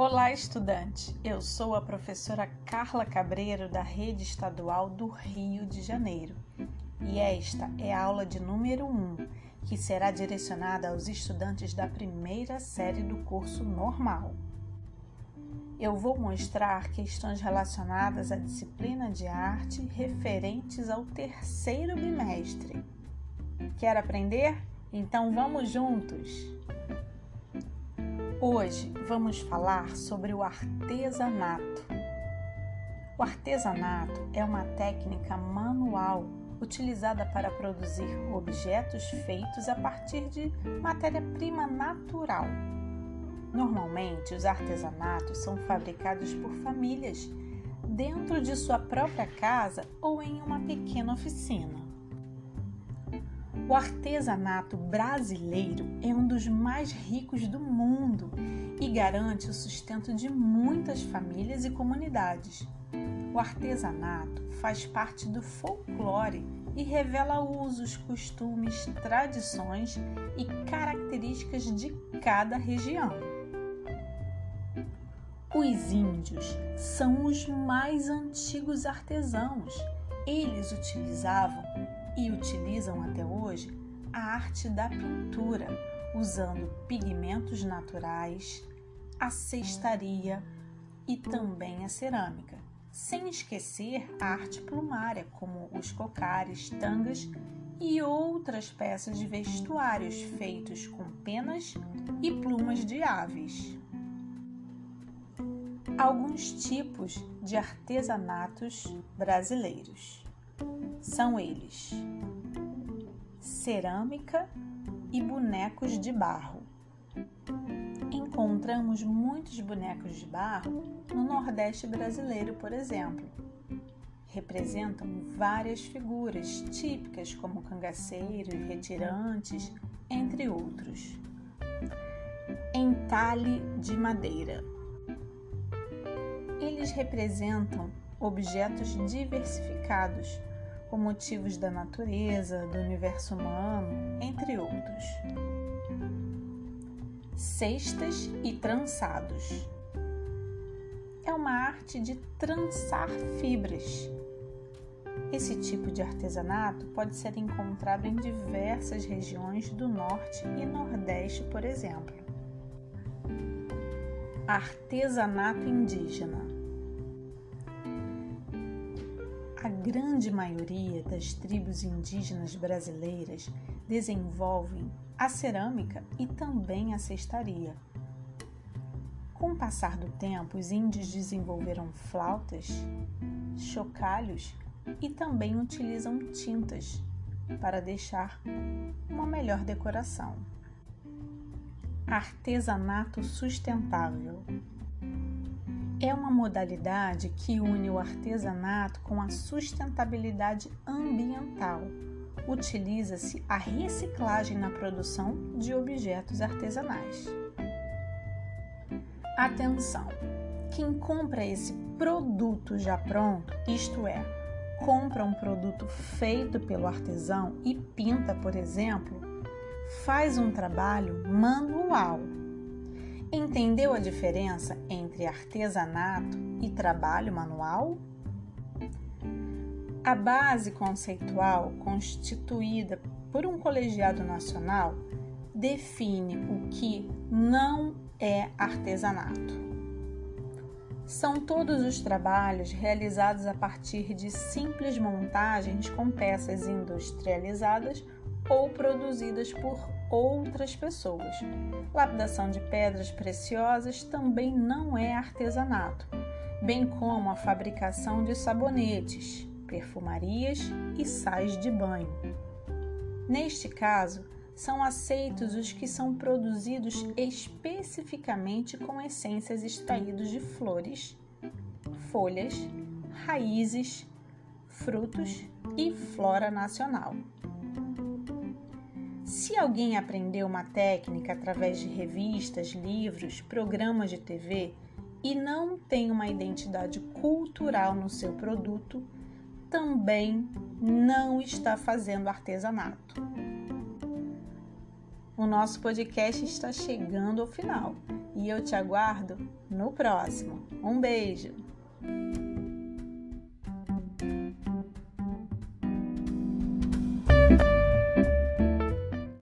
Olá, estudante! Eu sou a professora Carla Cabreiro da Rede Estadual do Rio de Janeiro e esta é a aula de número 1, que será direcionada aos estudantes da primeira série do curso normal. Eu vou mostrar questões relacionadas à disciplina de arte referentes ao terceiro bimestre. Quer aprender? Então vamos juntos! Hoje vamos falar sobre o artesanato. O artesanato é uma técnica manual utilizada para produzir objetos feitos a partir de matéria-prima natural. Normalmente, os artesanatos são fabricados por famílias dentro de sua própria casa ou em uma pequena oficina. O artesanato brasileiro é um dos mais ricos do mundo e garante o sustento de muitas famílias e comunidades. O artesanato faz parte do folclore e revela usos, costumes, tradições e características de cada região. Os índios são os mais antigos artesãos. Eles utilizavam e utilizam até hoje a arte da pintura, usando pigmentos naturais, a cestaria e também a cerâmica, sem esquecer a arte plumária, como os cocares, tangas e outras peças de vestuários feitos com penas e plumas de aves. Alguns tipos de artesanatos brasileiros são eles: cerâmica e bonecos de barro. Encontramos muitos bonecos de barro no Nordeste brasileiro, por exemplo. Representam várias figuras típicas, como cangaceiros, retirantes, entre outros. Entalhe de madeira. Eles representam objetos diversificados com motivos da natureza, do universo humano, entre outros. Cestas e trançados. É uma arte de trançar fibras. Esse tipo de artesanato pode ser encontrado em diversas regiões do Norte e Nordeste, por exemplo. Artesanato indígena A grande maioria das tribos indígenas brasileiras desenvolvem a cerâmica e também a cestaria. Com o passar do tempo, os índios desenvolveram flautas, chocalhos e também utilizam tintas para deixar uma melhor decoração. Artesanato sustentável é uma modalidade que une o artesanato com a sustentabilidade ambiental. Utiliza-se a reciclagem na produção de objetos artesanais. Atenção! Quem compra esse produto já pronto, isto é, compra um produto feito pelo artesão e pinta, por exemplo, faz um trabalho manual Entendeu a diferença entre artesanato e trabalho manual? A base conceitual constituída por um colegiado nacional define o que não é artesanato. São todos os trabalhos realizados a partir de simples montagens com peças industrializadas ou produzidas por outras pessoas. Lapidação de pedras preciosas também não é artesanato, bem como a fabricação de sabonetes, perfumarias e sais de banho. Neste caso, são aceitos os que são produzidos especificamente com essências extraídas de flores, folhas, raízes, frutos e flora nacional. Se alguém aprendeu uma técnica através de revistas, livros, programas de TV e não tem uma identidade cultural no seu produto, também não está fazendo artesanato. O nosso podcast está chegando ao final e eu te aguardo no próximo. Um beijo!